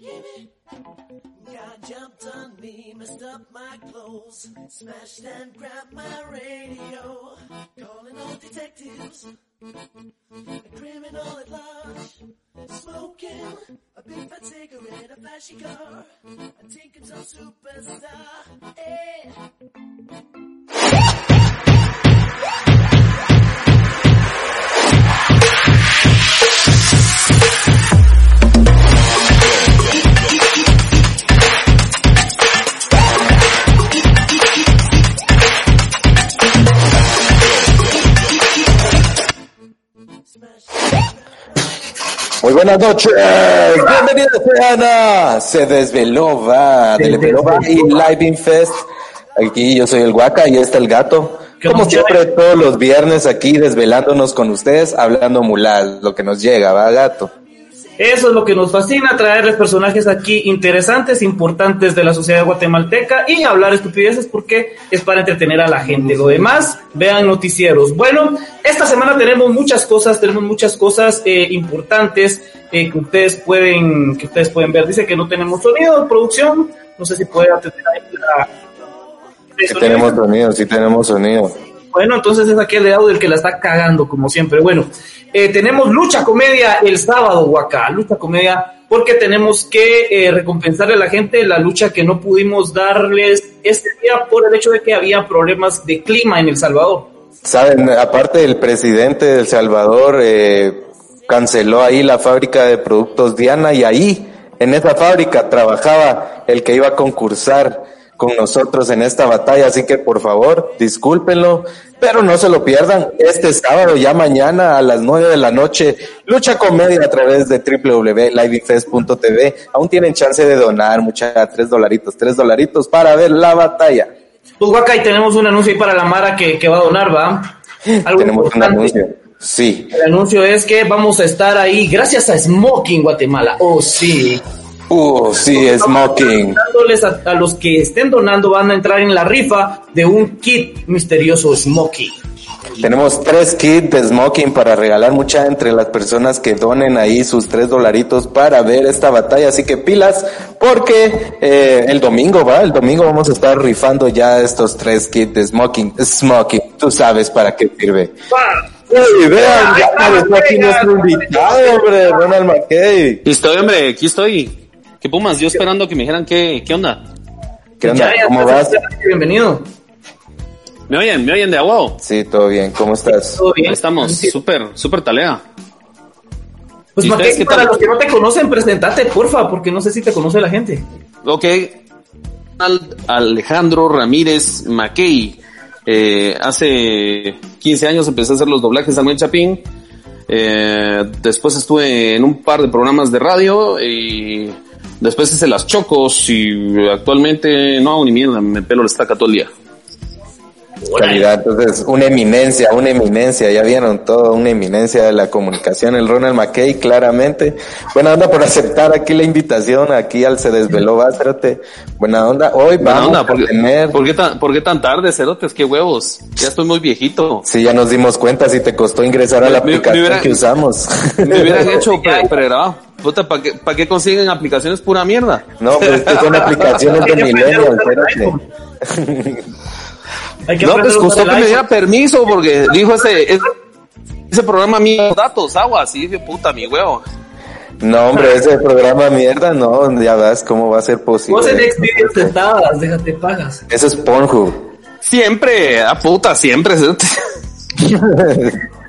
God jumped on me, messed up my clothes, smashed and grabbed my radio, calling all detectives, a criminal at large, smoking a big fat cigarette, a flashy car, a tinking some superstar. Hey. Muy buenas noches, bienvenidos sean a Se Desveló Va, de Desveló Va y Live In Fest. Aquí yo soy el Guaca y está el gato. Como siempre, todos los viernes aquí desvelándonos con ustedes, hablando mulal, lo que nos llega, va gato. Eso es lo que nos fascina, traerles personajes aquí interesantes, importantes de la sociedad guatemalteca y hablar estupideces porque es para entretener a la gente. Lo demás, vean noticieros. Bueno, esta semana tenemos muchas cosas, tenemos muchas cosas eh, importantes eh, que ustedes pueden que ustedes pueden ver. Dice que no tenemos sonido, producción. No sé si puede atender ahí la... Sí tenemos sonido, sí tenemos sonido. Bueno, entonces es aquel de audio el que la está cagando, como siempre. Bueno, eh, tenemos lucha comedia el sábado, Huaca. Lucha comedia, porque tenemos que eh, recompensarle a la gente la lucha que no pudimos darles este día por el hecho de que había problemas de clima en El Salvador. Saben, aparte el presidente de Salvador eh, canceló ahí la fábrica de productos Diana y ahí, en esa fábrica, trabajaba el que iba a concursar con nosotros en esta batalla, así que por favor, discúlpenlo, pero no se lo pierdan. Este sábado, ya mañana a las nueve de la noche, Lucha Comedia a través de www.livingfest.tv. Aún tienen chance de donar, mucha, tres dolaritos, tres dolaritos para ver la batalla. Pues Guaca, y tenemos un anuncio ahí para la Mara que, que va a donar, ¿va? Algo tenemos importante. un anuncio. Sí. El anuncio es que vamos a estar ahí gracias a Smoking Guatemala. Oh, sí. Uh, sí, smoking. A, a, los que estén donando van a entrar en la rifa de un kit misterioso smoking. Tenemos tres kits de smoking para regalar mucha entre las personas que donen ahí sus tres dolaritos para ver esta batalla. Así que pilas, porque eh, el domingo va, el domingo vamos a estar rifando ya estos tres kits de smoking. Smoking, tú sabes para qué sirve. Hey, vean, ya está aquí nuestro invitado, hombre, Ronald McKay. Aquí estoy, hombre, aquí estoy. ¿Qué Pumas? Yo esperando que me dijeran qué, qué onda. ¿Qué onda? ¿Cómo vas? Bienvenido. ¿Me oyen? ¿Me oyen de agua? Sí, todo bien. ¿Cómo estás? Todo bien. Ahí estamos, súper, súper talea. Pues Maquey, para los que no te conocen, presentate, porfa, porque no sé si te conoce la gente. Ok. Alejandro Ramírez Mackey. Eh, hace 15 años empecé a hacer los doblajes de Manuel Chapín. Eh, después estuve en un par de programas de radio y después hice las chocos y actualmente no hago ni mierda, me pelo la estaca todo el día. Calidad, entonces, una eminencia, una eminencia, ya vieron todo, una eminencia de la comunicación, el Ronald McKay, claramente. Buena onda por aceptar aquí la invitación, aquí al Se Desveló, Bástrate. Buena onda, hoy Buena vamos onda, a ¿por, qué- tener... ¿por, qué tan, ¿Por qué tan tarde, cerotes? ¿Qué huevos? Ya estoy muy viejito. Sí, ya nos dimos cuenta si te costó ingresar a la Me- aplicación hubiera- que usamos. Me hubieran hecho pre- pregrabado. Puta, ¿para qué, pa' qué consiguen aplicaciones pura mierda? No, pero es que son aplicaciones de Hay que millennial, aprender a usar espérate. No, pues usar que me diera permiso porque dijo ese, ese, programa mío, datos, aguas, y dije, puta, mi huevo. No, hombre, ese programa mierda, no, ya ves cómo va a ser Vos en posible. Xvideos te estabas, déjate pagas. Eso es Pornhub. Siempre, a puta, siempre.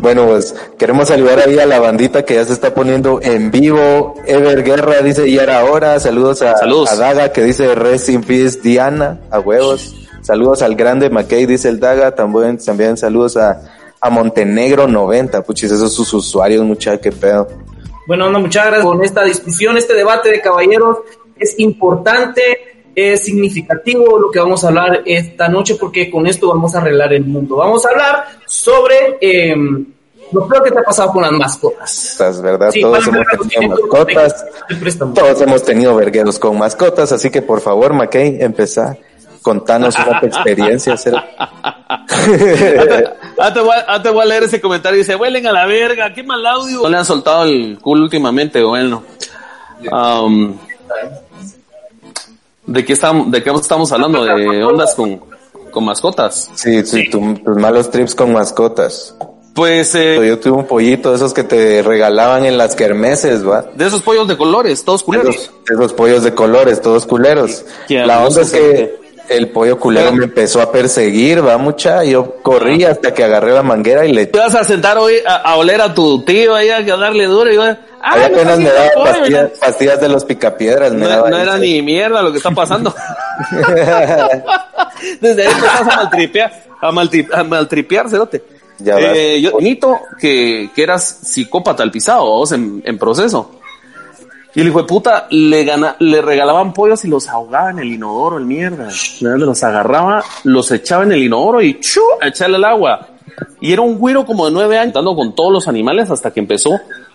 Bueno, pues queremos saludar ahí a la bandita que ya se está poniendo en vivo. Ever Guerra dice ya era hora. Saludos a, Saludos. a Daga que dice Rest in Peace Diana, a huevos. Saludos al grande McKay, dice el Daga. También, también saludos a, a Montenegro 90. Puchis, esos sus usuarios, muchachos, qué pedo. Bueno, no, muchas gracias con esta discusión, este debate de caballeros. Es importante, es significativo lo que vamos a hablar esta noche porque con esto vamos a arreglar el mundo. Vamos a hablar sobre eh, lo peor que te ha pasado con las mascotas. Verdad, Sí, todos hemos tenido mascotas, todos hemos tenido vergueros con mascotas, así que por favor, Mackey, empezá, contanos una tu experiencia. te, voy a, te voy a leer ese comentario. Dice, huelen a la verga, qué mal audio. No le han soltado el culo últimamente, bueno. ¿De qué estamos, de qué estamos hablando? De ondas con, con mascotas. sí, sí, tu- tus malos trips con mascotas. Pues, eh, Yo tuve un pollito de esos que te regalaban en las kermeses, ¿va? de esos pollos de colores, todos culeros. Esos, esos pollos de colores, todos culeros. La onda es que el pollo culero me empezó a perseguir, va mucha, yo corrí hasta que agarré la manguera y le Te vas a sentar hoy a, a oler a tu tío ahí a darle duro y yo, Ahí ah, me apenas daba pollo", pastillas, pastillas de los picapiedras, me No, daba no era ni mierda lo que está pasando. Desde ahí empezás a maltripear, a, maltri- a maltripear, cerote. Ya. Eh, yo, bonito que, que eras psicópata al pisado, vos, en, en proceso. Y el hijo de puta le, regalaban pollos y los ahogaba en el inodoro, el mierda. Los agarraba, los echaba en el inodoro y ¡chu! a el agua. Y era un güiro como de nueve años, dando con todos los animales hasta que empezó.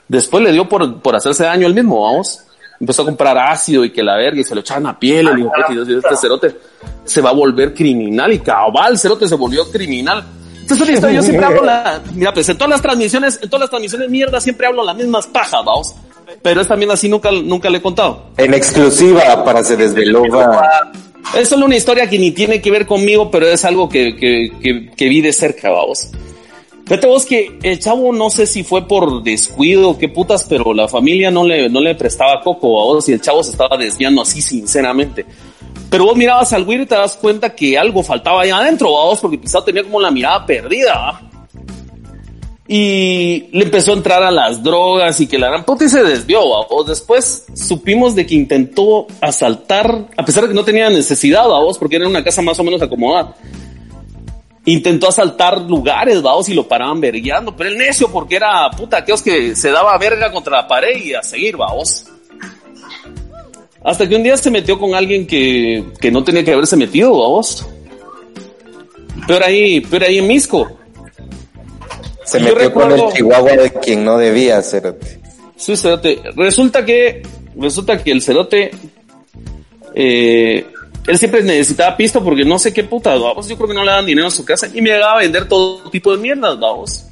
Después le dio por, hacerse daño él mismo, vamos. Empezó a comprar ácido y que la verga y se lo echaban a piel. El hijo de puta, este cerote se va a volver criminal y cabal, cerote se volvió criminal. Es una historia, yo siempre hablo la, mira, pues en todas las transmisiones, en todas las transmisiones mierda siempre hablo las mismas pajas, vamos. Pero esta también así nunca, nunca le he contado. En exclusiva para se desveló. Es solo una historia que ni tiene que ver conmigo, pero es algo que, que, que, que vi de cerca, vamos. Fíjate vos que el chavo no sé si fue por descuido o qué putas, pero la familia no le, no le prestaba coco a vos y el chavo se estaba desviando así sinceramente. Pero vos mirabas al güiro y te das cuenta que algo faltaba allá adentro, ¿va vos, porque pisado tenía como la mirada perdida. Y le empezó a entrar a las drogas y que la gran puta y se desvió, ¿va? vos. Después supimos de que intentó asaltar, a pesar de que no tenía necesidad, ¿va vos, porque era una casa más o menos acomodada intentó asaltar lugares, vamos, y lo paraban vergueando, pero el necio porque era puta, aquellos que se daba verga contra la pared y a seguir, vamos. Hasta que un día se metió con alguien que, que no tenía que haberse metido, vamos. Peor ahí, peor ahí en Misco. Se Yo metió con el chihuahua de quien no debía, cerote. Sí, cerote. Resulta que, resulta que el cerote, eh, él siempre necesitaba pisto porque no sé qué puta, vamos. Yo creo que no le daban dinero a su casa y me llegaba a vender todo tipo de mierdas, vamos.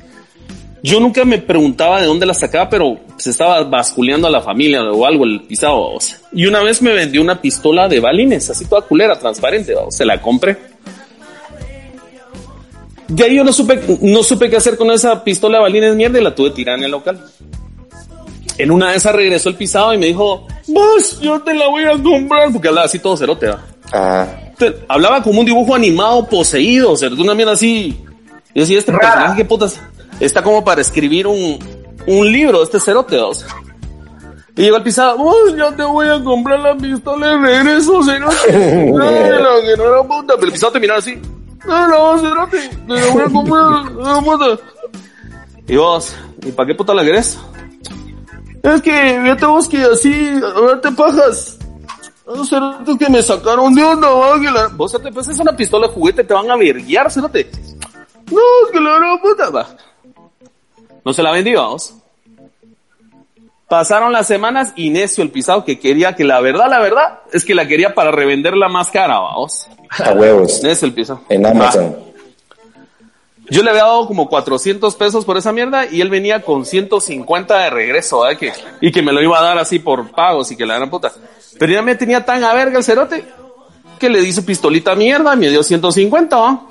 Yo nunca me preguntaba de dónde la sacaba, pero se estaba basculeando a la familia o algo el pisado, vamos. Y una vez me vendió una pistola de balines, así toda culera, transparente. Se la compré. De ahí yo no supe, no supe qué hacer con esa pistola de balines mierda y la tuve tirada en el local. En una de esas regresó el pisado y me dijo, vos, yo te la voy a comprar, porque hablaba así todo cerote, ¿va? Ah, Te- hablaba como un dibujo animado poseído, o sea, una mierda así. Yo decía, este Rara. personaje, qué putas, está como para escribir un, un libro, este cerote, o sea. Y llegó el pisado, vos, yo te voy a comprar la pistola de regreso, cerote. La que no era puta. Pero el pisado te miraba así, no, no, cerote, te la voy a comprar, no, puta. Y vos, ¿y para qué puta la querés? Es que, fíjate vos que así, ahora te pajas. Los cerotes que me sacaron de onda, va, que la... Vos te pues es una pistola de juguete, te van a verguiar, cerote. No, es que la gran puta, va. No se la vendí, vamos. Pasaron las semanas y necio el pisado que quería que la verdad, la verdad, es que la quería para revenderla más cara, vamos. a huevos. Necio el pisado. En Amazon. Yo le había dado como 400 pesos por esa mierda y él venía con 150 de regreso, ¿eh? Que, y que me lo iba a dar así por pagos y que la gran puta. Pero ya me tenía tan a verga el cerote que le di su pistolita mierda y me dio 150, ¿va?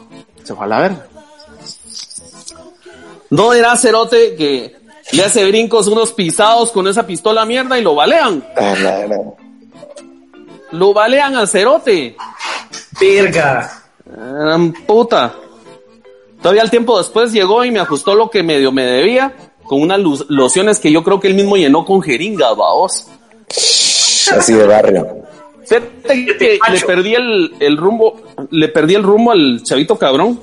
Se fue a la verga. No era cerote que le hace brincos unos pisados con esa pistola mierda y lo balean. Ah. Lo balean al cerote. Verga. Gran puta. Todavía el tiempo después llegó y me ajustó lo que medio me debía con unas lociones que yo creo que él mismo llenó con jeringas, vaos. Así de barrio. Fíjate que le perdí el, el rumbo, le perdí el rumbo al chavito cabrón.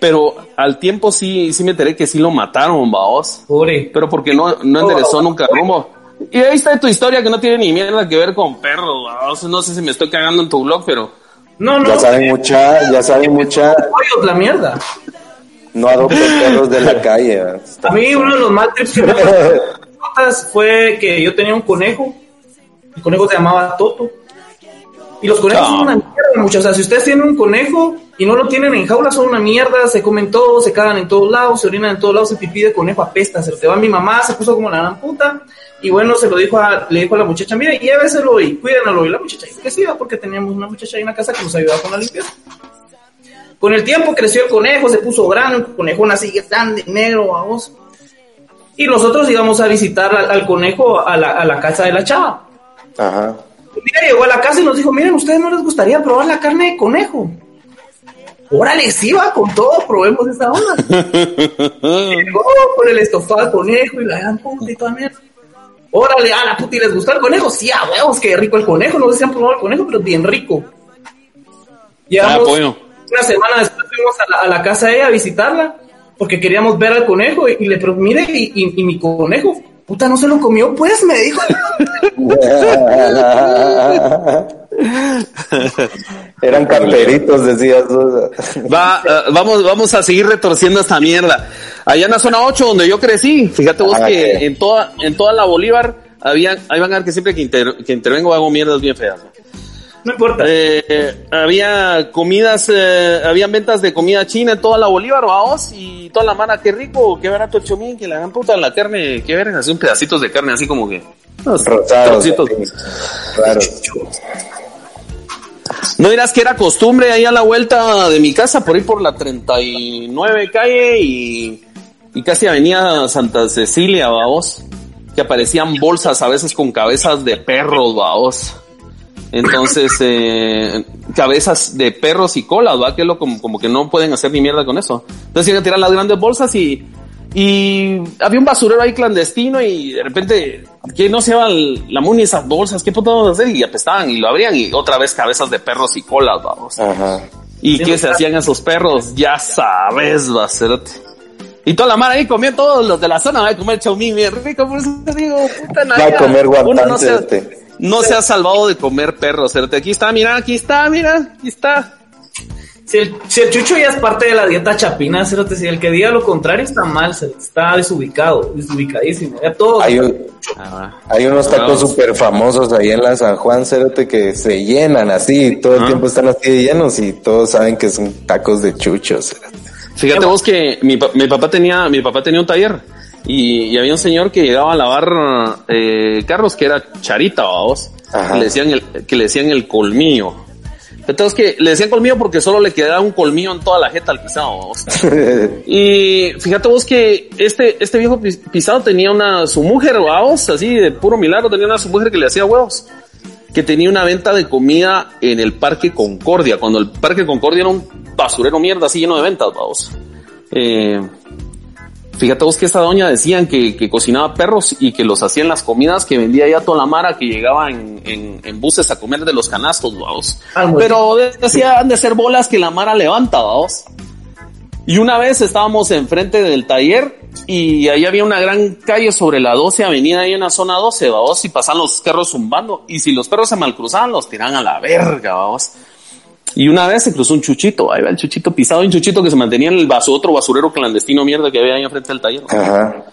Pero al tiempo sí, sí me enteré que sí lo mataron, vaos. Pobre. Pero porque no, no enderezó nunca rumbo. Y ahí está tu historia que no tiene ni mierda que ver con perros, vaos. No sé si me estoy cagando en tu blog, pero No, no. Ya saben mucha, ya saben mucha, la mierda. no adopten perros de la calle. A mí uno de los mal trips que me pasó fue que yo tenía un conejo. El conejo se llamaba Toto. Y los conejos son una mierda, muchachos. O sea, si ustedes tienen un conejo y no lo tienen en jaula, son una mierda. Se comen todo, se cagan en todos lados, se orinan en todos lados. El pipí de conejo apesta. Se lo te va mi mamá, se puso como la gran puta. Y bueno, se lo dijo a, le dijo a la muchacha, mira, lléveselo y cuídenlo. Y la muchacha dijo que sí, porque teníamos una muchacha ahí en la casa que nos ayudaba con la limpieza. Con el tiempo creció el conejo, se puso grande, un conejón así grande, negro, vamos. Y nosotros íbamos a visitar al, al conejo a la, a la casa de la chava. Ajá. Un día llegó a la casa y nos dijo, miren, ¿ustedes no les gustaría probar la carne de conejo? Órale, sí va con todo, probemos esa onda. Llegó con el estofado de conejo y la gran puta y toda mierda. Órale, a la puta, ¿y les gustó el conejo? Sí, a huevos, qué rico el conejo. No sé si han probado el conejo, pero bien rico. Llevamos Ah, pollo. una semana después fuimos a la, a la casa de ella a visitarla porque queríamos ver al conejo y, y le pregunté, mire, y, y- y mi conejo, puta, no se lo comió, pues, me dijo. Eran camperitos, decías. Va, eh, vamos, vamos a seguir retorciendo esta mierda. Allá en la zona 8 donde yo crecí, fíjate vos Ah, que en toda, en toda la Bolívar había, ahí van a ver que siempre que, inter- que intervengo hago mierdas bien feas. ¿no? No importa. Eh, había comidas, eh, habían ventas de comida china en toda la Bolívar, vamos, y toda la mano, qué rico, qué barato el chomín, que la gran puta la carne, qué verga, así un pedacitos de carne, así como que. unos Rosados. trocitos. así, raros. No dirás que era costumbre ahí a la vuelta de mi casa, por ir por la 39 calle y, y casi avenida Santa Cecilia, vaos, que aparecían bolsas a veces con cabezas de perros, vaos. Entonces, eh, cabezas de perros y colas, ¿va? Que es lo como, como que no pueden hacer ni mierda con eso. Entonces iban a tirar las grandes bolsas y, y había un basurero ahí clandestino y de repente, que no se llevan la muni esas bolsas? ¿Qué puto vamos a hacer? Y apestaban y lo abrían y otra vez cabezas de perros y colas, vamos. Ajá. ¿Y Sí, qué se hacían esos perros? Ya sabes, bacerote. Y toda la mar ahí comían todos los de la zona, va a comer chaumín bien rico, por eso te digo, puta Va a comer Uno no se, cerote. No se ha salvado de comer perros, cerote. Aquí está, mira, aquí está, mira, aquí está. Si el, si el chucho ya es parte de la dieta chapina, cerote, si el que diga lo contrario está mal, cerote, está desubicado, desubicadísimo. Ya. Hay, un- Ah, hay unos tacos súper famosos ahí en la San Juan, Cerote, que se llenan así, todo el tiempo están así de llenos y todos saben que son tacos de chuchos. Cerote. Fíjate vos que mi, mi papá tenía, mi papá tenía un taller y, y había un señor que llegaba a lavar eh, carros que era charita, Ajá. que le decían el, que le decían el colmillo. Entonces que le decían colmillo porque solo le quedaba un colmillo en toda la jeta al pisado. Y fíjate vos que este, este viejo pis- pisado tenía una, su mujer, vamos, así de puro milagro, tenía una su mujer que le hacía huevos. Que tenía una venta de comida en el Parque Concordia, cuando el Parque Concordia era un basurero mierda así lleno de ventas, vamos. Eh, fíjate vos que esta doña decían que, que cocinaba perros y que los hacía en las comidas que vendía ya toda la mara que llegaba en, en, en buses a comer de los canastos, vamos. Almuerzo. Pero decían de ser bolas que la mara levanta, vamos. Y una vez estábamos enfrente del taller y ahí había una gran calle sobre la 12 avenida ahí en la zona 12, vamos, y pasaban los carros zumbando. Y si los perros se malcruzaban, los tiraban a la verga, vamos. Y una vez se cruzó un chuchito, ahí va el chuchito pisado, un chuchito que se mantenía en el vaso, otro basurero clandestino mierda que había ahí enfrente del taller. Ajá.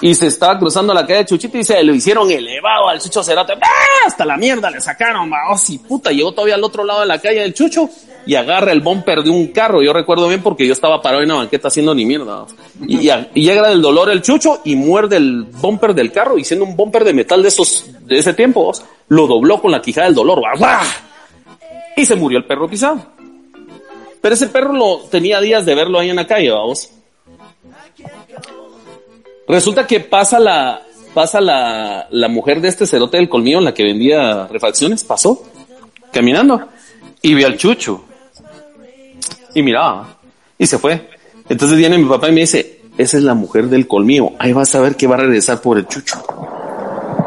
Y se estaba cruzando la calle de Chuchito y se lo hicieron elevado al Chucho Cerote. ¡Ah! Hasta la mierda le sacaron, vamos, y puta, llegó todavía al otro lado de la calle del Chucho y agarra el bumper de un carro. Yo recuerdo bien porque yo estaba parado en una banqueta haciendo ni mierda. Y, llega del dolor el Chucho y muerde el bumper del carro y siendo un bumper de metal de esos, de ese tiempo, lo dobló con la quijada del dolor. ¡va! ¡va! Y se murió el perro pisado. Pero ese perro lo tenía días de verlo ahí en la calle, vamos. Resulta que pasa la, pasa la, la mujer de este cerote del colmillo, la que vendía refacciones, pasó caminando y vio al chucho y miraba y se fue. Entonces viene mi papá y me dice, esa es la mujer del colmillo, ahí vas a ver que va a regresar por el chucho.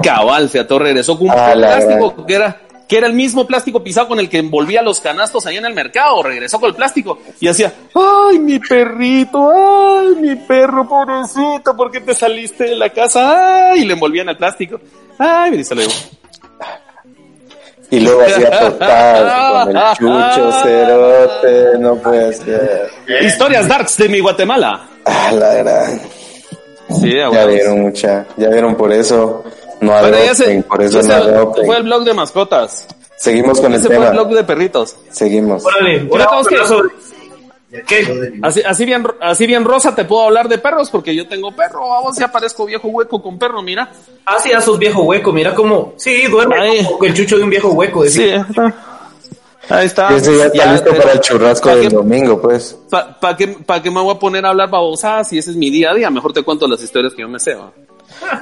Cabal, Feato regresó con un plástico que era, que era el mismo plástico pisado con el que envolvía los canastos ahí en el mercado, regresó con el plástico y hacía, ay, mi perrito, ay, mi perro, pobrecito, ¿por qué te saliste de la casa? Ay, y le envolvían el plástico. Ay, mira, se lo. Y luego hacía total con el chucho, cerote, no puede ser. Historias darks de mi Guatemala. Ah, la gran. Sí, Ya vieron mucha, ya vieron por eso no Bueno, ya se- adopten, por eso ese no adopten. fue el blog de mascotas. Seguimos con el Ese fue el tema, blog de perritos. seguimos. Órale. ¿Qué? Así, así bien, así bien rosa te puedo hablar de perros porque yo tengo perro. Vamos, ya parezco viejo hueco con perro, mira. Ah, sí, ya sos viejo hueco, mira cómo... Sí, duerme como el chucho de un viejo hueco. Sí, ahí está. Ese ya está listo pero- para el churrasco ¿pa' del qué- domingo, pues. ¿Para pa qué, pa' qué me voy a poner a hablar babosadas si ese es mi día a día? Mejor te cuento las historias que yo me sé. ¿va?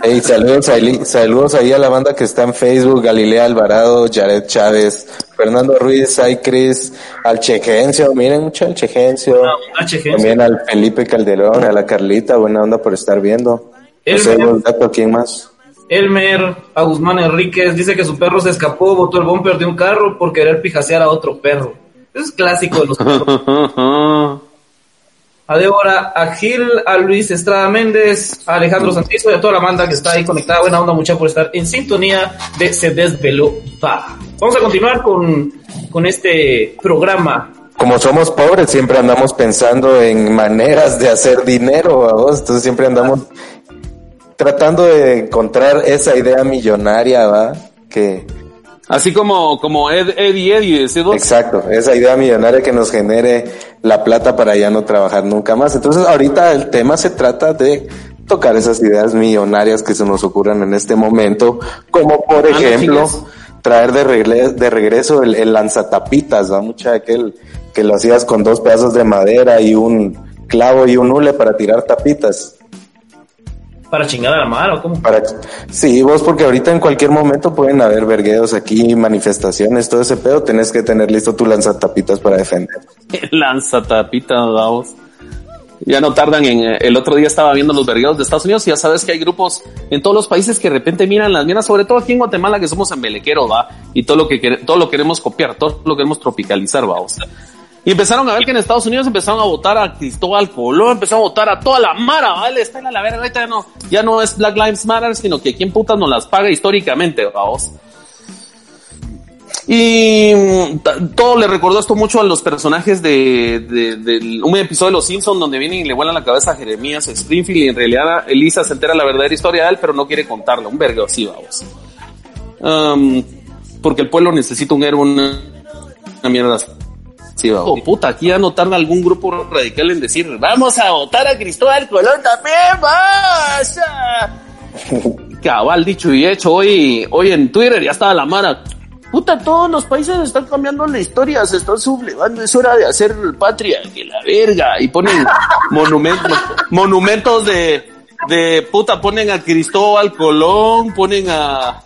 Hey, saludos, ahí, saludos ahí a la banda que está en Facebook, Galilea Alvarado, Jared Chávez, Fernando Ruiz, ay Cris, al Chegencio, miren mucho al Chegencio, Ah, Chegencio. también al Felipe Calderón, a la Carlita, buena onda por estar viendo. El- José Goldato, ¿quién más? Elmer a Guzmán Enríquez dice que su perro se escapó, botó el bumper de un carro por querer pijasear a otro perro. Eso es clásico de los perros. A Débora, a Gil, a Luis Estrada Méndez, a Alejandro Santizo y a toda la banda que está ahí conectada. Buena onda, mucha por estar en sintonía de Se Desveló. Va. Vamos a continuar con, con este programa. Como somos pobres, siempre andamos pensando en maneras de hacer dinero, ¿vamos? Entonces siempre andamos tratando de encontrar esa idea millonaria, ¿va? Que, Así como, como Ed, Eddie Eddie, decís vos. Exacto, esa idea millonaria que nos genere la plata para ya no trabajar nunca más. Entonces ahorita el tema se trata de tocar esas ideas millonarias que se nos ocurran en este momento, como por Ah, ejemplo traer de, de regreso el, el lanzatapitas, ¿va? Mucha aquel que lo hacías con dos pedazos de madera y un clavo y un hule para tirar tapitas. Para chingar a la mano, ¿o ¿cómo? Para, sí, vos porque ahorita en cualquier momento pueden haber vergueos aquí, manifestaciones, todo ese pedo, tenés que tener listo tu lanzatapitas para defender. Lanza tapita, vamos. Ya no tardan en, eh, el otro día estaba viendo los vergueros de Estados Unidos y ya sabes que hay grupos en todos los países que de repente miran las minas, sobre todo aquí en Guatemala que somos embelequeros, va, y todo lo que todo lo queremos copiar, todo lo queremos tropicalizar, vamos. Y empezaron a ver que en Estados Unidos empezaron a votar a Cristóbal Colón, empezaron a votar a toda la mara, vale, está en la verga, ahorita ya no, ya no es Black Lives Matter, sino que quién putas nos las paga históricamente, vamos. Y mm, todo le recordó esto mucho a los personajes de, de- del- un episodio de Los Simpsons donde vienen y le vuelan la cabeza a Jeremías Springfield y en realidad Elisa se entera la verdadera historia de él, pero no quiere contarla. Un vergo así, vamos. Um, porque el pueblo necesita un héroe, una, una mierda así, vamos. Oh, puta, aquí ya no tarda algún grupo radical en decir, vamos a votar a Cristóbal Colón también, vaya. Cabal, dicho y hecho, hoy, hoy en Twitter ya estaba la mara. Puta, todos los países están cambiando la historia, se están sublevando, es hora de hacer patria, que la verga, y ponen monumentos, monumentos de, de puta, ponen a Cristóbal Colón, ponen a,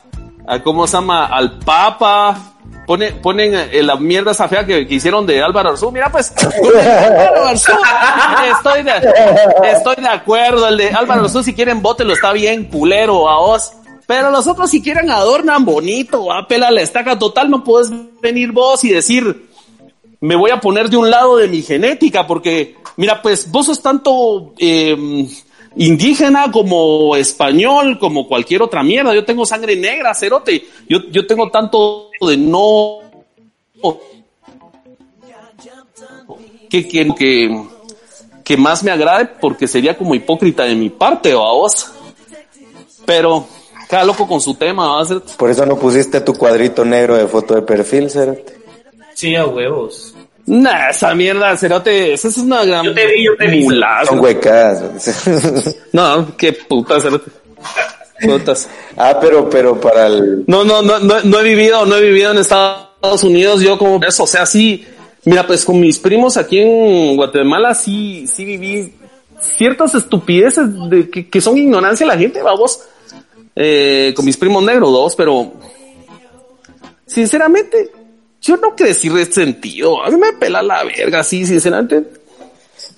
a ¿cómo se llama? Al Papa, ponen, ponen eh, la mierda esa fea que, que hicieron de Álvaro Arzú, mira pues, Álvaro Arzú, estoy de, estoy de acuerdo, el de Álvaro Arzú si quieren lo está bien culero a vos. Pero los otros si quieren adornan bonito, ah, pela la estaca. Total, no puedes venir vos y decir, me voy a poner de un lado de mi genética, porque, mira, pues vos sos tanto eh, indígena como español, como cualquier otra mierda. Yo tengo sangre negra, cerote. Yo, yo tengo tanto de no. Que, que, que, que más me agrade porque sería como hipócrita de mi parte, ¿va vos. Pero cada loco con su tema, va a ser. Por eso no pusiste tu cuadrito negro de foto de perfil, Cerote. Sí, a huevos. Nah, esa mierda, cerote, esa es una gran Yo te vi, yo te vi. Son huecas. No, qué puta, cerote. Putas. ah, pero, pero para el... No, no, no, no, no he vivido, no he vivido en Estados Unidos, yo como eso, o sea, sí, mira, pues con mis primos aquí en Guatemala sí, sí viví ciertas estupideces de que, que son ignorancia de la gente, vamos, eh, con mis primos negros, dos, pero sinceramente, yo no crecí resentido, a mí me pela la verga, sí, sinceramente,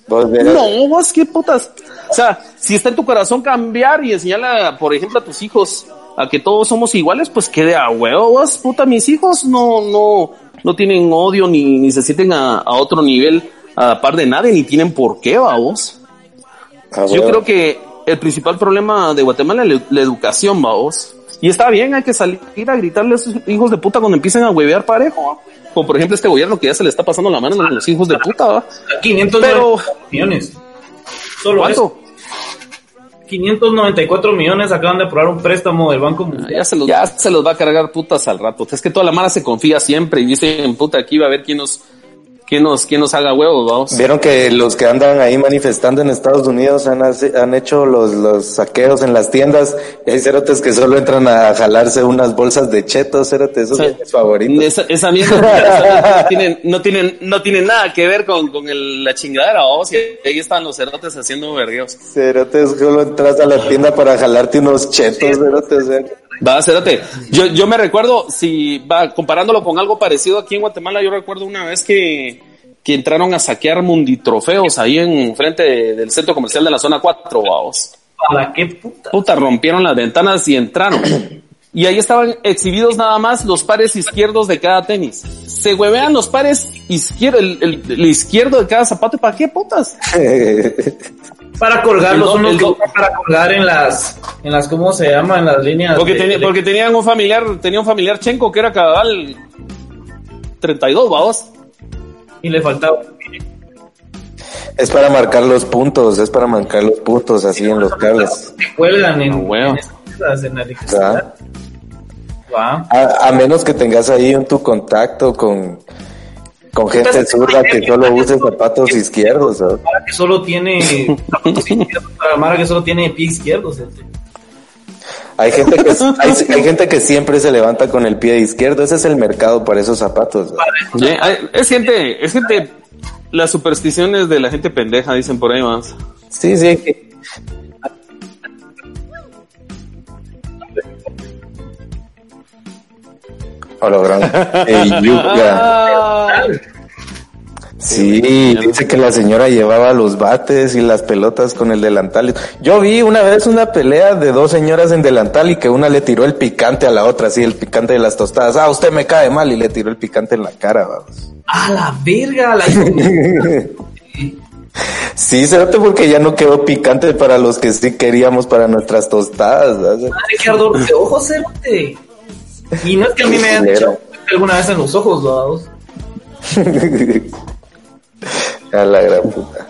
Vos verás. no, vos qué putas. O sea, si está en tu corazón cambiar y enseñarle, por ejemplo, a tus hijos a que todos somos iguales, pues quede a huevos, puta, mis hijos no, no, no tienen odio ni, ni se sienten a, a otro nivel a par de nadie, ni tienen por qué, vamos. Ah, Yo creo que el principal problema de Guatemala es la, la educación, vamos. Y está bien, hay que salir a gritarle a esos hijos de puta cuando empiecen a huevear parejo. ¿va? Como por ejemplo este gobierno que ya se le está pasando la mano a los hijos de puta, ¿va? 500 Pero- millones. Solo ¿Cuánto? eso. 594 millones acaban de aprobar un préstamo del Banco Mundial. Ya se, los, ya se los va a cargar putas al rato. Es que toda la mara se confía siempre y dicen, puta, aquí va a ver quién nos, quién nos, quién nos haga huevos, vamos. Vieron que los que andan ahí manifestando en Estados Unidos han, han hecho los, los saqueos en las tiendas y hay cerotes que solo entran a jalarse unas bolsas de chetos, cerotes, esos son mis favoritos. Esa, esa mierda no tienen, no tienen, no tienen nada que ver con, con el- la chingadera, vamos. Y ahí están los cerotes haciendo vergueos. Cerotes, solo entras a la tienda para jalarte unos chetos, cerotes. eh. Va, cérate. Yo, yo me recuerdo, si va comparándolo con algo parecido aquí en Guatemala, yo recuerdo una vez que, que entraron a saquear munditrofeos ahí en frente de- del centro comercial de la zona 4, vamos. ¿Para qué puta? Puta, rompieron las ventanas y entraron. Y ahí estaban exhibidos nada más los pares izquierdos de cada tenis. Se huevean los pares izquierdo, el, el- el izquierdo de cada zapato. ¿Para qué putas? Para colgarlos, El do- uno el que do- usa para colgar en las, en las, ¿cómo se llama? En las líneas. Porque, de- porque tenían un familiar, tenía un familiar chenco que era cabal 32, vamos. Y le faltaba. Es para marcar los puntos, es para marcar los puntos así en los cables. Se cuelgan en, Ah, huevo. en esas, en la electricidad. Va. A, a menos que tengas ahí en tu contacto con, con gente zurda que solo use zapatos izquierdos. ¿sabes? Mara que solo tiene zapatos izquierdos, para Mara que solo tiene pie izquierdo. Hay gente que hay, hay gente que siempre se levanta con el pie izquierdo. Ese es el mercado para esos zapatos. Es gente, es gente, las supersticiones de la gente pendeja, dicen por ahí más. Sí, sí. Yuca. Sí, dice que la señora llevaba los bates y las pelotas con el delantal. Yo vi una vez una pelea de dos señoras en delantal y que una le tiró el picante a la otra, así el picante de las tostadas. Ah, usted me cae mal y le tiró el picante en la cara, vamos. A la verga, la Sí, cerote, porque ya no quedó picante para los que sí queríamos para nuestras tostadas. madre que ardor de ojos, cerote. Y no es que a mí me hayan hecho alguna vez en los ojos, ¿no? A la gran puta.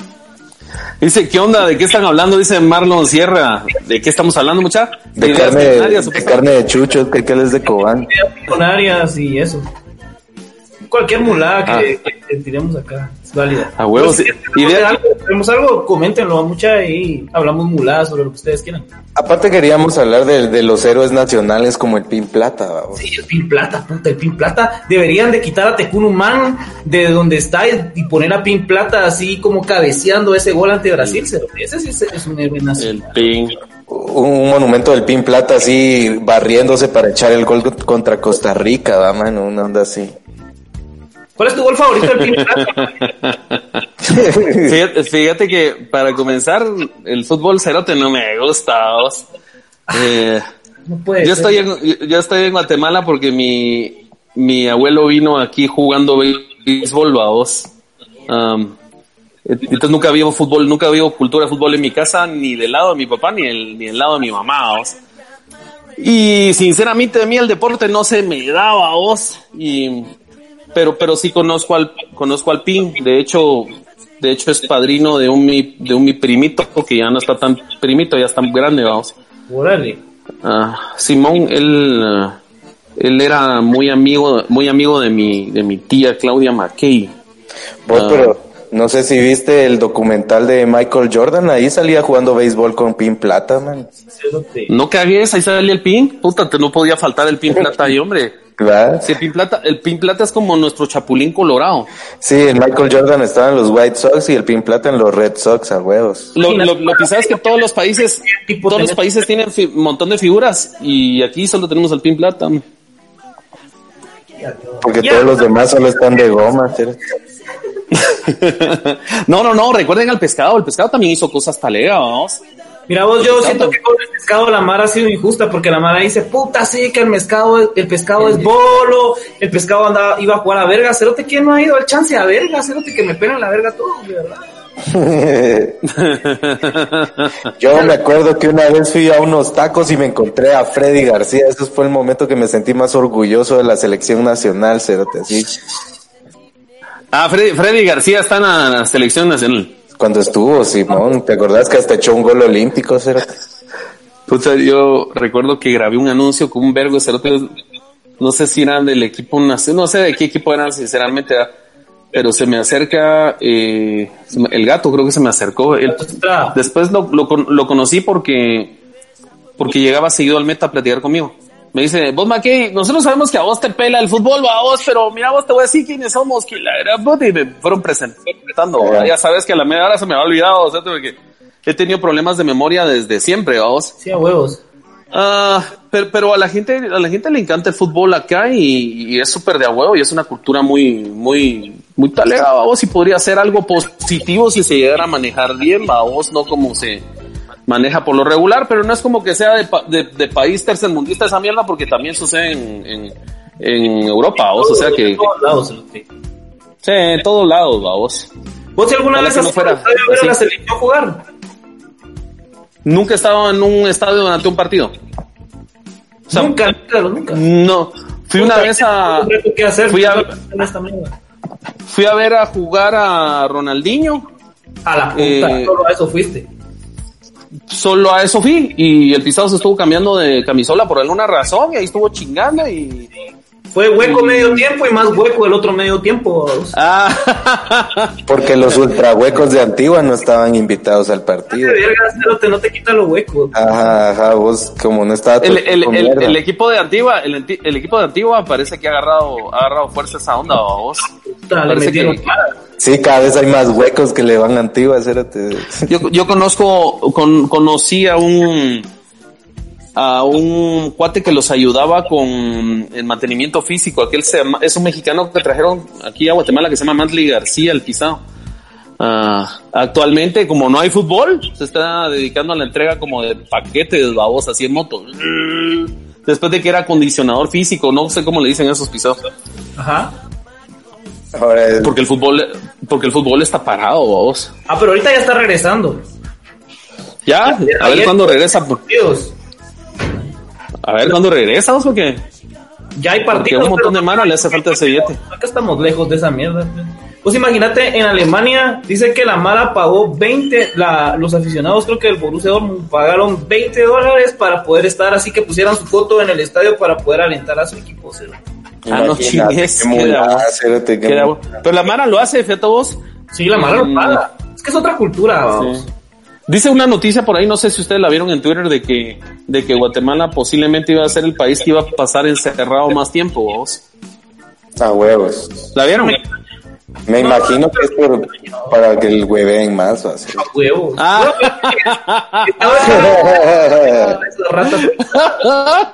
Dice, ¿qué onda? ¿De qué están hablando? Dice Marlon Sierra. ¿De qué estamos hablando, mucha? De Ideas carne, de carne de chucho, que que él es de Cobán. Millonarias y eso. Cualquier mulada que, Ah. que- que tiremos acá válida. A huevos, Pero si sí. tenemos Idea- algo, tenemos algo, coméntenlo mucha y hablamos muladas sobre lo que ustedes quieran. Aparte queríamos hablar de, de los héroes nacionales como el Pin Plata, vamos. Sí, el Pin Plata, puta, el Pin Plata. Deberían de quitar a Tecunumán de donde está y poner a Pin Plata así como cabeceando ese gol ante Brasil. cero. Ese sí es, es un héroe El nacional. ping. Un monumento del Pin Plata así barriéndose para echar el gol contra Costa Rica, va, mano, una onda así. ¿Cuál es tu gol favorito del Pin Plata? Fíjate, fíjate que para comenzar, el fútbol cerote no me gusta. vos. Eh, No puede yo, ser. estoy en, yo estoy en Guatemala porque mi, mi abuelo vino aquí jugando béisbol, vos. Um, entonces nunca había fútbol, nunca había cultura de fútbol en mi casa, ni del lado de mi papá, ni, el, ni del lado de mi mamá, vos. Y sinceramente a mí el deporte no se me daba, vos. Y, pero, pero sí conozco al, conozco al PIN. De hecho, de hecho es padrino de un mi, de un mi primito, que ya no está tan primito, ya está grande, vamos. Órale. Ah, Simón, él, él era muy amigo, muy amigo de mi, de mi tía Claudia McKay. Vos, Ah. pero no sé si viste el documental de Michael Jordan, ahí salía jugando béisbol con Pin Plata, man. No cagues, ahí salía el pin. Puta, te no podía faltar el pin plata ahí, hombre. ¿Verdad? Si el pin plata, el pin plata es como nuestro chapulín colorado. Sí, el Michael Jordan estaba en los White Sox y el Pin Plata en los Red Sox, a huevos. Lo, lo, lo que sabes es que todos los países, todos los países tienen un montón de figuras y aquí solo tenemos al pin plata. Porque todos los demás solo están de goma. ¿sí? no, no, no, recuerden al pescado, el pescado también hizo cosas talegas, vamos. Mira vos, yo siento que con el pescado la Mara ha sido injusta porque la Mara dice, puta, sí, que el pescado, el pescado es bolo, el pescado andaba, iba a jugar a verga, cerote, ¿quién no ha ido al chance a verga? Cerote, que me pelan la verga todos, de verdad. Yo me acuerdo que una vez fui a unos tacos y me encontré a Freddy García. Ese fue el momento que me sentí más orgulloso de la selección nacional, cerote, así. Ah, Freddy, Freddy García está en la selección nacional. Cuando estuvo, Simón, ¿te acordás que hasta echó un gol olímpico, cerote? Puta, yo recuerdo que grabé un anuncio con un vergo de cerotes. No sé si eran del equipo nacional, no sé de qué equipo eran, sinceramente. ¿verdad? Pero se me acerca, eh, el gato creo que se me acercó. Otra. después lo, lo, lo conocí porque, porque llegaba seguido al meta a platicar conmigo. Me dice, vos Mackey, nosotros sabemos que a vos te pela el fútbol, a vos, pero mira vos te voy a decir quiénes somos, que la gran puta", y me fueron presentando. Ajá. Ya sabes que a la media hora se me ha olvidado, o sea, porque he tenido problemas de memoria desde siempre, ¿va vos. Sí, a huevos. Ah, pero, pero a la gente, a la gente le encanta el fútbol acá y, y es súper de a huevo y es una cultura muy, muy, muy talega, vos, y podría ser algo positivo si se llegara a manejar bien, vos, no como se maneja por lo regular, pero no es como que sea de, pa- de, de país tercermundista esa mierda porque también sucede en, en, en Europa, vos, o sea que, En todos lados, cerote. sí, en todos lados, vos. ¿Vos si alguna Ojalá vez has no fuera ido a ver a así. la selección jugar? Nunca he estado en un estadio durante un partido. O sea, nunca, nunca, nunca. No, fui una vez a, que hacer. fui a- fui a ver a jugar a Ronaldinho, A la puta, Eh, solo a eso fuiste. Solo a eso fui, y el pisado se estuvo cambiando de camisola por alguna razón, y ahí estuvo chingando y... Fue hueco medio tiempo y más hueco el otro medio tiempo. vos. Ah, Porque los ultrahuecos de Antigua no estaban invitados al partido. De vergas, cerote, no te quita lo hueco. Ajá, ajá, vos como no estaba el, el, equipo el, equipo de Antigua, el, el equipo de Antigua parece que ha agarrado, ha agarrado fuerza esa onda, ¿va vos. Parece que-. Sí, cada vez hay más huecos que le van a Antigua, cérate. Yo, yo conozco, con, conocí a un, a un cuate que los ayudaba con el mantenimiento físico. Aquel se llama- es un mexicano que trajeron aquí a Guatemala que se llama Mantley García, el pisado. Ah, actualmente, como no hay fútbol, se está dedicando a la entrega como de paquetes, babos, así en moto. Después de que era acondicionador físico, no sé cómo le dicen a esos pisados. Ajá. Porque el fútbol, porque el fútbol está parado, babos. Ah, pero ahorita ya está regresando. Ya, a ver cuándo regresa. por- Partidos. A ver cuándo regresa, ¿o qué? Ya hay Porque partidos. a un montón pero- de mano le hace falta ese billete. Acá estamos lejos de esa mierda. pues. Pues imagínate, en Alemania dice que la Mara pagó 20, la, los aficionados creo que el Borussia Dortmund pagaron 20 dólares para poder estar así que pusieran su foto en el estadio para poder alentar a su equipo. cero. Ah, no chingues. Pero la Mara lo hace, fíjate vos. Sí, la Mara Mm. lo paga. Es que es otra cultura, vamos. Dice una noticia por ahí, no sé si ustedes la vieron en Twitter, de que, de que Guatemala posiblemente iba a ser el país que iba a pasar encerrado más tiempo, vos. A huevos. ¿La vieron? Me imagino que es por, para que el hueveen más. o así. A huevos. Ah.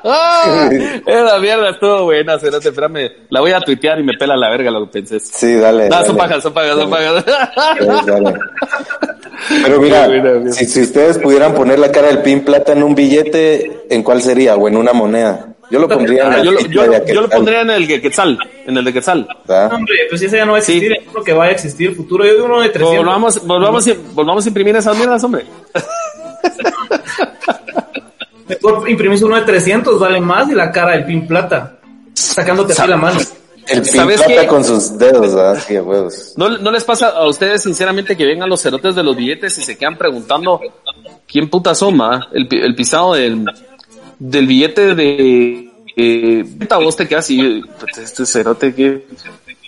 Esa mierda estuvo buena, Cerote, espérame. La voy a tuitear y me pela la verga lo que pensé. Sí, dale. No, son pajas, son pajas, son pajas. Pero mira, Mira, mira. si, si ustedes pudieran poner la cara del pin plata en un billete, ¿en cuál sería? ¿O en una moneda? Yo lo pondría en Ah, la yo, yo, de yo lo pondría en el de Quetzal, en el de Quetzal. No, Hombre, pues ese ya no va a Sí. existir. Es lo que va a existir el futuro. Yo digo uno de 300. Volvamos, volvamos, a- volvamos a imprimir esas mierdas, hombre. Mejor imprimís uno de 300, vale más y la cara del pin plata. Sacándote así la mano. El pin ¿Sabes plata qué? con sus dedos, ¿verdad? Sí, huevos. ¿No, ¿No les pasa a ustedes, sinceramente, que vengan los cerotes de los billetes y se quedan preguntando quién puta son, ma? El, el pisado del, del billete de... Eh, puta, vos te quedas y este cerote que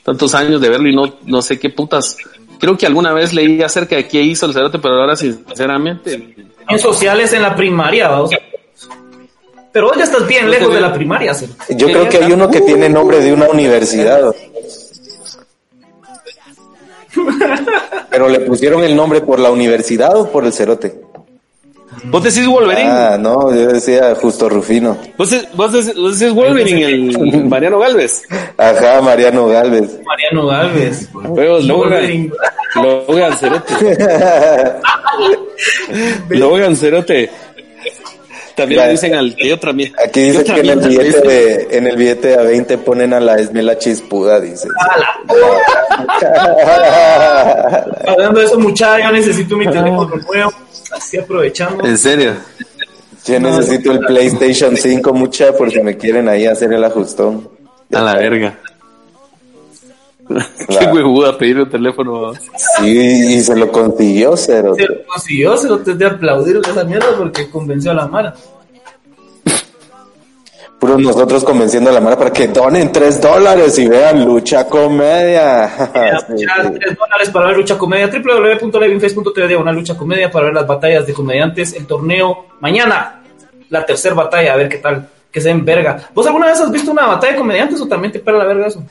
tantos años de verlo y no, no sé qué putas. Creo que alguna vez leí acerca de qué hizo el cerote, pero ahora sinceramente... En sociales en la primaria, vamos. Pero vos ya estás bien lejos de la primaria, ¿sí? Yo creo que hay uno que tiene nombre de una universidad. Pero le pusieron el nombre por la universidad o por el cerote. Vos decís Wolverine. Ah, no, yo decía Justo Rufino. Vos, de- vos, de- vos decís Wolverine, el Mariano Galvez. Ajá, Mariano Galvez. Mariano Galvez. Logra. Wolverine. Logan Cerote. Logan Cerote. También le dicen al que otra mierda. Aquí dice que en el billete de, en el billete de a 20 ponen a la Esmela Chispuda, dice. Hablando de eso, muchachos, yo necesito mi teléfono nuevo. Así aprovechando. En serio. Yo necesito el PlayStation 5, mucha, por si me quieren ahí hacer el ajustón. A la verga. Qué huevuda pedir un teléfono. Sí, y se lo consiguió, cero. Se lo consiguió, se lo te de aplaudir esa mierda porque convenció a la Mara. Puros nosotros convenciendo a la Mara para que donen 3 dólares y vean Lucha Comedia. Ya, Sí, dólares para ver lucha comedia. www.levinface.tv diagonal lucha comedia para ver las batallas de comediantes. El torneo mañana. La tercera batalla, a ver qué tal. Que se en verga. ¿Vos alguna vez has visto una batalla de comediantes o también te pela la verga eso?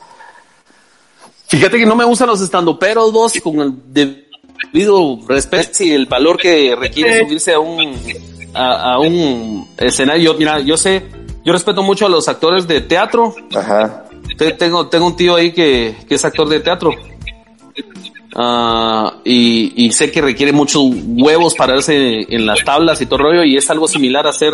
Fíjate que no me gustan los estandoperos dos con el debido respeto y el valor que requiere subirse a un a, a un escenario. Mira, yo sé, yo respeto mucho a los actores de teatro. Ajá. Te- Tengo, tengo un tío ahí que, que es actor de teatro. Ah, y, y sé que requiere muchos huevos para verse en las tablas y todo el rollo, y es algo similar a hacer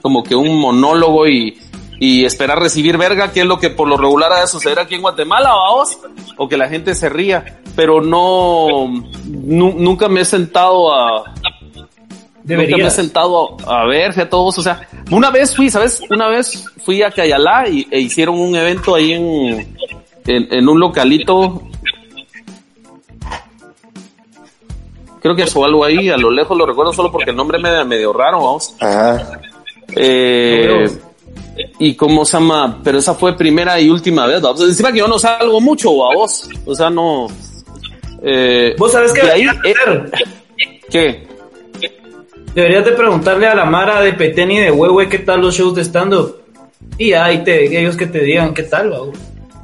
como que un monólogo y, y esperar recibir verga, que es lo que por lo regular ha de suceder aquí en Guatemala, vamos, o que la gente se ría, pero no, nu- nunca me he sentado a, Nunca me he sentado a ver a todos, o sea, una vez fui, ¿sabes? Una vez fui a Cayalá y, e hicieron un evento ahí en, en, en un localito. Creo que fue algo ahí, a lo lejos lo recuerdo solo porque el nombre me medio raro, vamos. Ajá. Eh, y cómo se llama, pero esa fue primera y última vez. Encima que yo no salgo mucho, a vos, o sea, no. Eh, ¿Vos sabés ahí, deberías eh, hacer? ¿Qué? Deberías de preguntarle a la Mara de Petén y de Huehue qué tal los shows de stand-up. Y ahí te, ellos que te digan qué tal, va.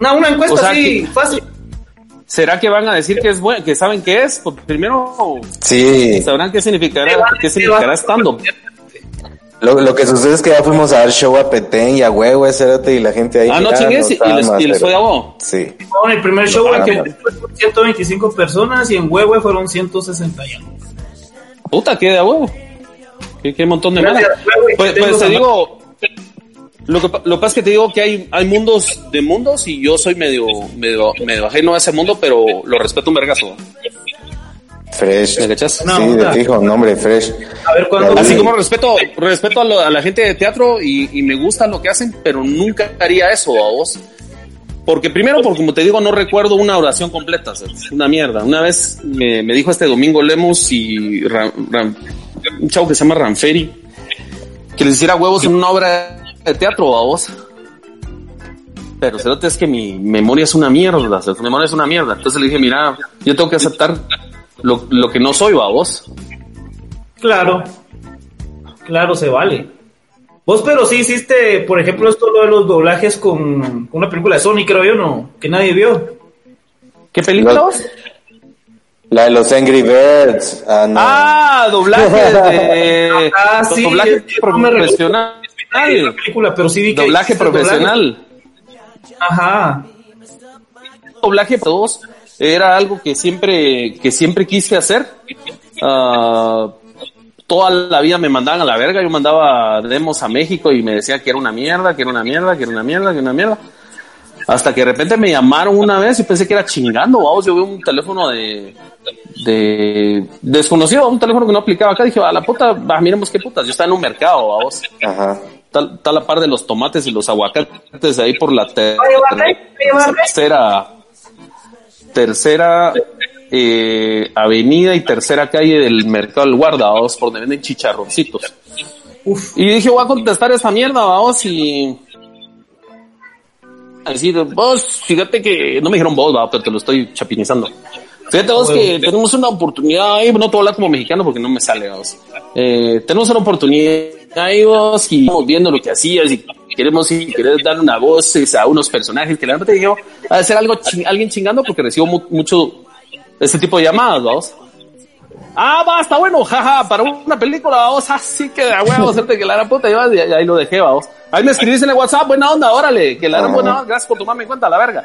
No, una encuesta O sea, así, que- fácil. ¿Será que van a decir que es bueno, que saben qué es? Pues primero Sí. sabrán qué significará, qué significará va. Lo, lo que sucede es que ya fuimos a dar show a Petén y a Huevo, y la gente ahí. Ah, no chingues, y nada les, más, y les fue a vos. Sí. En el primer show en que fueron 125 personas y en Huehue fueron 160 y algo. Puta, qué de huevo. Qué, qué montón de huevo, y Pues, pues te digo, lo que, lo que pasa es que te digo que hay, hay mundos de mundos y yo soy medio, medio, medio ajeno a ese mundo, pero lo respeto un vergazo. Fresh. ¿Me cachas? No, sí, de fijo, nombre, fresh. A ver cuándo. Así Sí. como respeto, respeto a, lo- a la gente de teatro y, y me gusta lo que hacen, pero nunca haría eso a vos. Porque primero, porque como te digo, no recuerdo una oración completa, es una mierda. Una vez me, me dijo este domingo Lemos y Ram- Ram- un chavo que se llama Ranferi, que les hiciera huevos en una obra de teatro a vos. Pero es que mi memoria es una mierda, mi memoria es una mierda. Entonces le dije, mira, yo tengo que aceptar lo, lo que no soy, a vos. Claro. Claro, se vale. Vos, pero sí hiciste, por ejemplo, esto lo de los doblajes con, con una película de Sony, creo yo, ¿no? Que nadie vio. ¿Qué película Lo- vos? La de los Angry Birds. Ah, no. Ah, doblaje de Ah, sí, doblaje es que no me recuerdo profesional. la película, pero sí vi que Doblaje hiciste doblaje. profesional. Ajá. Doblaje para todos era algo que siempre que siempre quise hacer. Ah, toda la vida me mandaban a la verga, yo mandaba demos a México y me decían que era una mierda, que era una mierda, que era una mierda, que era una mierda. Hasta que de repente me llamaron una vez y pensé que era chingando, vamos, yo vi un teléfono de, de desconocido, un teléfono que no aplicaba acá, dije, a la puta, va, miremos qué putas, yo estaba en un mercado, vamos, Ajá. tal, tal la par de los tomates y los aguacates ahí por la tercera, tercera eh, avenida y tercera calle del mercado del guarda, vamos, por donde venden chicharroncitos. Uf. Y dije, voy a contestar esta mierda, vamos, y... A decir, vos, fíjate que... No me dijeron vos, va, pero te lo estoy chapinizando. Fíjate vos que tenemos una oportunidad ahí, no te hablar como mexicano porque no me sale, vos. Eh, tenemos una oportunidad ahí, vos, y viendo lo que hacías y queremos, si querés dar una voz es, a unos personajes que la verdad te digo, a hacer algo, ching- alguien chingando porque recibo mu- mucho este tipo de llamadas, vamos. Ah, va, está bueno, jaja, para una película, vamos, así que de huevo, hacerte que la gran puta, y va, y ahí lo dejé, vamos. Ahí me escribís en el WhatsApp, buena onda, órale, que la gran buena onda, gracias por tomarme en cuenta, la verga.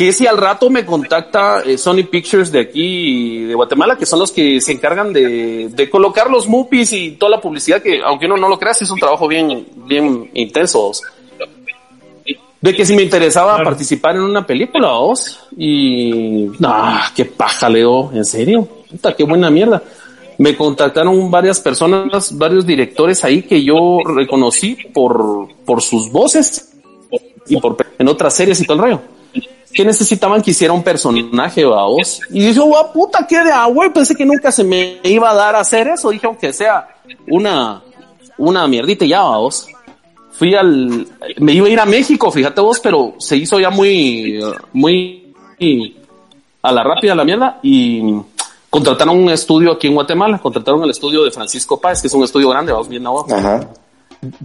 Que si al rato me contacta eh, Sony Pictures de aquí de Guatemala, que son los que se encargan de, de colocar los movies y toda la publicidad que, aunque uno no lo crea, sí es un trabajo bien, bien intenso. De que si me interesaba participar en una película, vos, y, nah, qué paja, Leo, en serio, puta, qué buena mierda. Me contactaron varias personas, varios directores ahí que yo reconocí por, por sus voces y por, en otras series y todo el rollo que necesitaban que hiciera un personaje, vos. Y dije, guau, puta, qué de agua. Pensé que nunca se me iba a dar a hacer eso. Dije, aunque sea una, una mierdita ya, vos. Fui al, me iba a ir a México, fíjate vos, pero se hizo ya muy, muy a la rápida la mierda y contrataron un estudio aquí en Guatemala, contrataron el estudio de Francisco Páez, que es un estudio grande, vamos bien a vos. Ajá.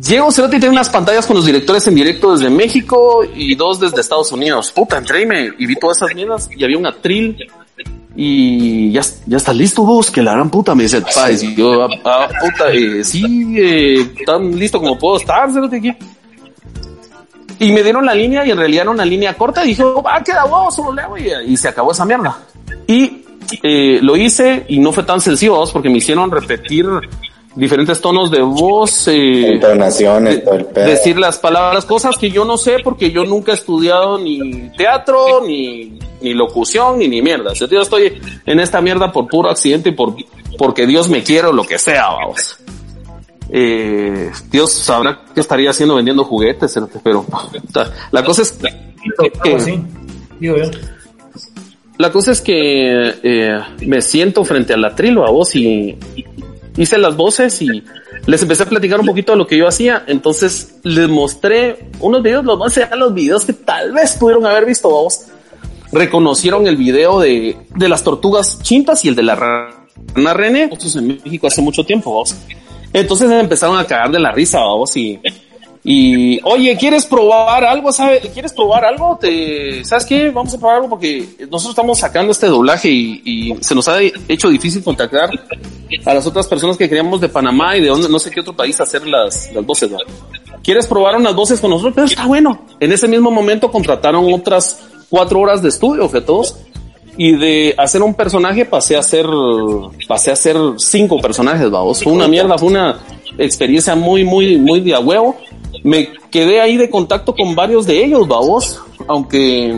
Llego, Cerote, y tiene unas pantallas con los directores en directo desde México y dos desde Estados Unidos. Puta, entré y, vi todas esas mierdas y había un atril y ya, ya está listo vos, que la gran puta me dice el país. Yo, ah, ah, puta, eh, sí, eh, tan listo como puedo estar, Cerote, aquí. Y me dieron la línea y en realidad era una línea corta y dije, va, queda huevo, solo le hago y, y se acabó esa mierda. Y eh, lo hice y no fue tan sencillo, vos, porque me hicieron repetir diferentes tonos de voz, eh, Entonaciones, todo el pedo. decir las palabras, cosas que yo no sé porque yo nunca he estudiado ni teatro, ni, ni locución, ni ni mierda. O sea, yo estoy en esta mierda por puro accidente y por, porque Dios me quiere o lo que sea, vamos. Eh, Dios sabrá qué estaría haciendo vendiendo juguetes, pero la cosa es que, digo yo. la cosa es que eh, me siento frente al atril a vos y hice las voces y les empecé a platicar un poquito de lo que yo hacía. Entonces les mostré unos videos, los más eran los videos que tal vez pudieron haber visto vos. Reconocieron el video de, de las tortugas chintas y el de la rana René. En México hace mucho tiempo, vos. Entonces empezaron a cagar de la risa, vos, y, y, oye, ¿quieres probar algo? ¿Sabe? ¿Quieres probar algo? Te, ¿Sabes qué? Vamos a probar algo porque nosotros estamos sacando este doblaje y, se nos ha hecho difícil contactar a las otras personas que queríamos de Panamá y de donde, no sé qué otro país hacer las, las voces, ¿no? ¿Quieres probar unas voces con nosotros? Pero está bueno. En ese mismo momento contrataron otras cuatro horas de estudio, todos. Y de hacer un personaje pasé a hacer, pasé a hacer cinco personajes, vamos. Fue una mierda, fue una experiencia muy, muy, muy de a huevo. Me quedé ahí de contacto con varios de ellos, vamos. Aunque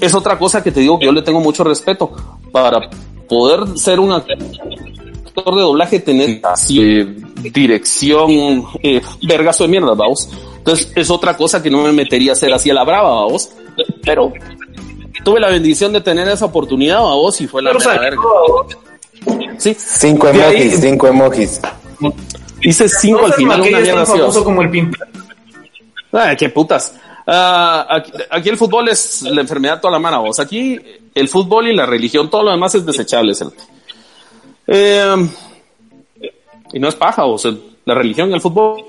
es otra cosa que te digo que yo le tengo mucho respeto. Para poder ser un actor de doblaje, tener eh, dirección, eh, vergazo de mierda, vamos. Entonces es otra cosa que no me metería a hacer así a la brava, vamos. Pero tuve la bendición de tener esa oportunidad, vos, y fue la Pero verga. Sí. Cinco De ahí- emojis, cinco emojis. Hice cinco al final, una es tan famoso como el. Ay, qué putas. Ah, aquí, aquí el fútbol es la enfermedad toda la mano, vos. Aquí el fútbol y la religión, todo lo demás es desechable. Eh, y no es paja, vos. La religión y el fútbol,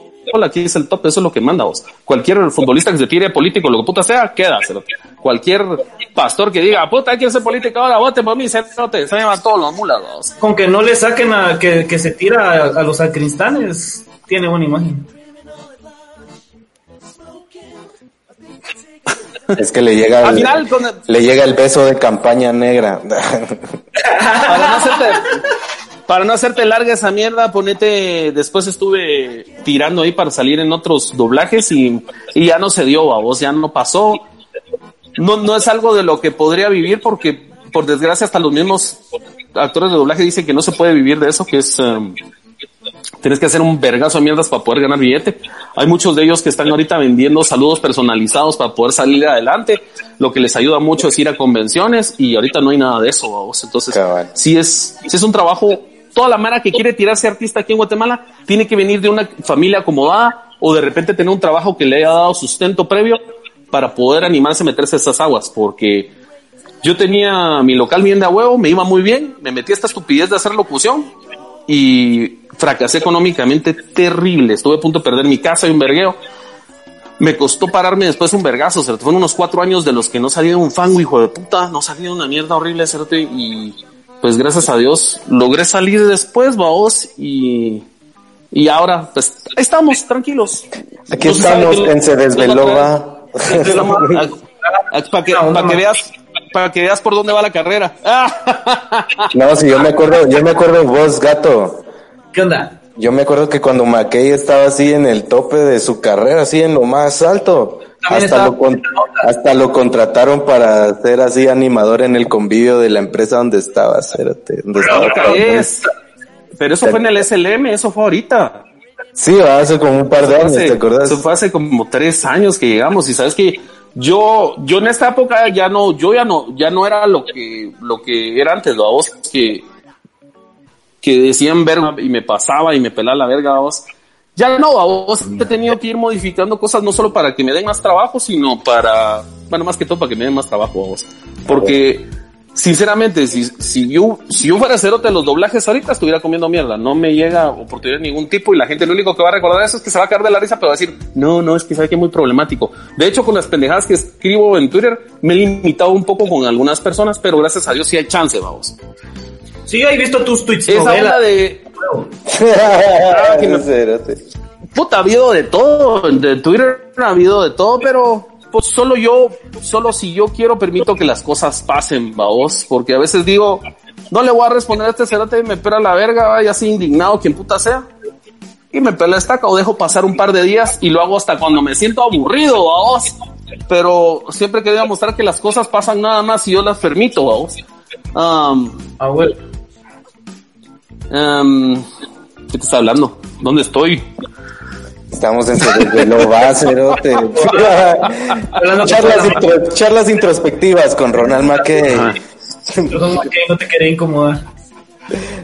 aquí es el top, eso es lo que manda, vos. Cualquier futbolista que se tire político, lo que puta sea, queda. cerote. Cualquier pastor que diga, puta, hay que ser político ahora, vote por mí, cerote, se llaman todos los mulas, vos. Con que no le saquen a que, que se tira a, a los sacristanes, tiene buena imagen. Es que le llega Al el, final, con el- le llega el beso de campaña negra. para no hacerte, para no hacerte larga esa mierda, ponete, después estuve tirando ahí para salir en otros doblajes y, y ya no se dio, a vos ya no pasó. No, no es algo de lo que podría vivir porque, por desgracia, hasta los mismos actores de doblaje dicen que no se puede vivir de eso, que es, em, tienes que hacer un vergazo de mierdas para poder ganar billete. Hay muchos de ellos que están ahorita vendiendo saludos personalizados para poder salir adelante. Lo que les ayuda mucho es ir a convenciones y ahorita no hay nada de eso, vos. Entonces, si es, si es un trabajo, toda la mara que quiere tirarse artista aquí en Guatemala tiene que venir de una familia acomodada o de repente tener un trabajo que le haya dado sustento previo para poder animarse a meterse a esas aguas, porque yo tenía mi local bien de a huevo, me iba muy bien, me metí a esta estupidez de hacer locución y fracasé económicamente terrible. Estuve a punto de perder mi casa y un vergueo. Me costó pararme después un vergazo. Fueron unos cuatro años de los que no salía un fango, hijo de puta. No salía una mierda horrible, cerote. Y pues gracias a Dios logré salir después, vaos. Y, y ahora, pues ahí estamos, tranquilos. Aquí No estamos en Se Desveló, va. Estamos- Para que, para que veas, para que veas por dónde va la carrera. Ah. No, sí, yo me acuerdo, yo me acuerdo vos, gato. ¿Qué onda? Yo me acuerdo que cuando McKay estaba así en el tope de su carrera, así en lo más alto, hasta lo, con- hasta lo contrataron para ser así animador en el convivio de la empresa donde estaba, donde. Pero eso fue en el SLM, eso fue ahorita. Sí, hace como un par de años, Hace- ¿te acordás? Eso fue hace como tres años que llegamos y sabes que yo, yo en esta época ya no, yo ya no, ya no era lo que, lo que era antes, la voz que, que decían verga y me pasaba y me pelaba la verga, vos. Ya no, a vos he tenido que ir modificando cosas no solo para que me den más trabajo, sino para, bueno, más que todo para que me den más trabajo a vos. Porque, sinceramente, si, si yo, si yo fuera cerote de los doblajes ahorita estuviera comiendo mierda. No me llega oportunidad de ningún tipo y la gente lo único que va a recordar eso es que se va a caer de la risa, pero va a decir, no, no, es que sabe que es muy problemático. De hecho, con las pendejadas que escribo en Twitter, me he limitado un poco con algunas personas, pero gracias a Dios sí hay chance, vamos. Sí, he visto tus tweets. Esa novela. onda de, que me- Espérate. Puta, ha habido de todo, de Twitter ha habido de todo, pero pues solo yo, solo si yo quiero permito que las cosas pasen, vaos, porque a veces digo, no le voy a responder a este cerote y me pela la verga, va, ya así indignado, quien puta sea, y me pela estaca o dejo pasar un par de días y lo hago hasta cuando me siento aburrido, vaos, pero siempre quería mostrar que las cosas pasan nada más si yo las permito, vaos. Um, Ah, bueno. Um, ¿Qué te está hablando? ¿Dónde estoy? Estamos en de lo va, cerote. charlas, intro- charlas introspectivas con Ronald McKay. Perdón, que no te quería incomodar.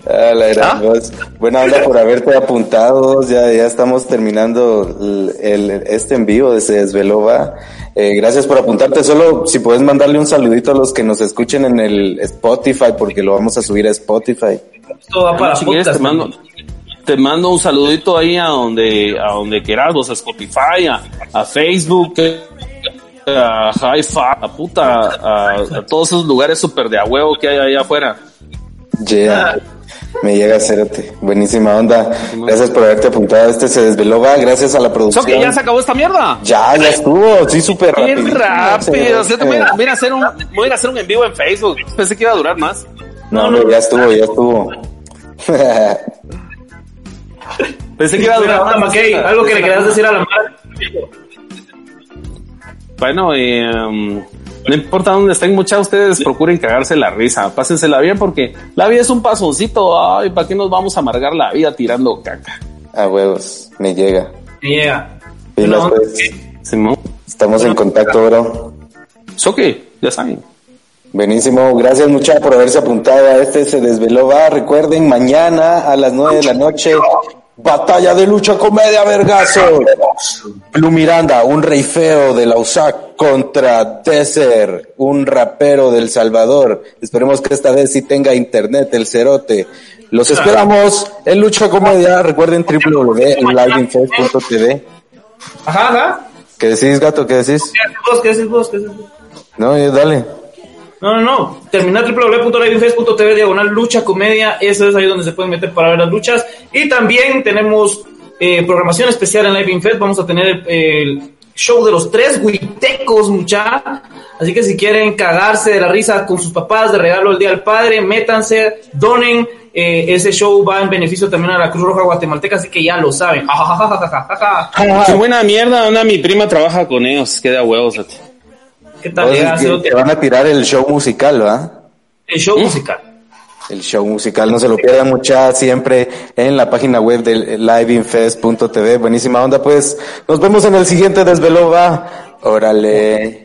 Ah, la gran ¿Ah? voz. Buena onda por haberte apuntado. Ya, ya estamos terminando el, el- este en vivo de Se Desveló Va. Eh, gracias por apuntarte. Solo si puedes mandarle un saludito a los que nos escuchen en el Spotify, porque lo vamos a subir a Spotify. Esto va para Si quieres, te mando, te mando un saludito ahí a donde, a donde quieras, vos, a Spotify, a, a Facebook, a Hi-Fi, a puta, a, a todos esos lugares súper de a huevo que hay allá afuera. Yeah. Me llega Cerote. Buenísima onda. Gracias por haberte apuntado. Este se desveló. Va. Gracias a la ¿So producción. que ya se acabó esta mierda? Ya, ya estuvo. Sí, súper Bien rapidísimo, rápido. O sea, voy, a, voy a hacer un, voy a ir a hacer un en vivo en Facebook. Pensé que iba a durar más. No, hombre, ya estuvo, ya estuvo. Pensé que iba a durar más. Mackey. Algo que le querías decir a la madre. Bueno, eh, um, no importa dónde estén, muchas de ustedes procuren cagarse la risa, pásensela bien porque la vida es un pasoncito, ay, ¿para qué nos vamos a amargar la vida tirando caca? A huevos, me llega. Me llega. Buena onda, pues. Simón. Estamos en contacto, bro. ¿So qué? Ya saben. Buenísimo, gracias mucha por haberse apuntado a este Se Desveló Va. Recuerden, mañana a las nueve de la noche, batalla de lucha comedia vergazo. Blue Miranda, un rey feo de la USAC contra Desert, un rapero del Salvador. Esperemos que esta vez sí tenga internet el cerote. Los esperamos en Lucha Comedia. Recuerden www.liveinfest.tv. Ajá, ajá. ¿Qué decís, gato? ¿Qué decís? ¿Qué haces vos? ¿Qué haces vos? ¿Qué haces vos? No, eh, dale. No, no, no. Terminar www.liveinfest.tv diagonal lucha comedia. Eso es ahí donde se pueden meter para ver las luchas. Y también tenemos eh, programación especial en Live Infest. Vamos a tener el, show de los tres huitecos, mucha. Así que si quieren cagarse de la risa con sus papás de regalo el Día del Padre, métanse, donen. Eh, ese show va en beneficio también a la Cruz Roja Guatemalteca, así que ya lo saben. Qué buena mierda, mi prima trabaja con ellos, queda huevos. ¿Qué tal? Que- te van a tirar el show musical, ¿va? El show musical. El show musical, no se lo pierdan mucha siempre en la página web del liveinfest.tv. Buenísima onda, pues. Nos vemos en el siguiente desvelo, va. Órale.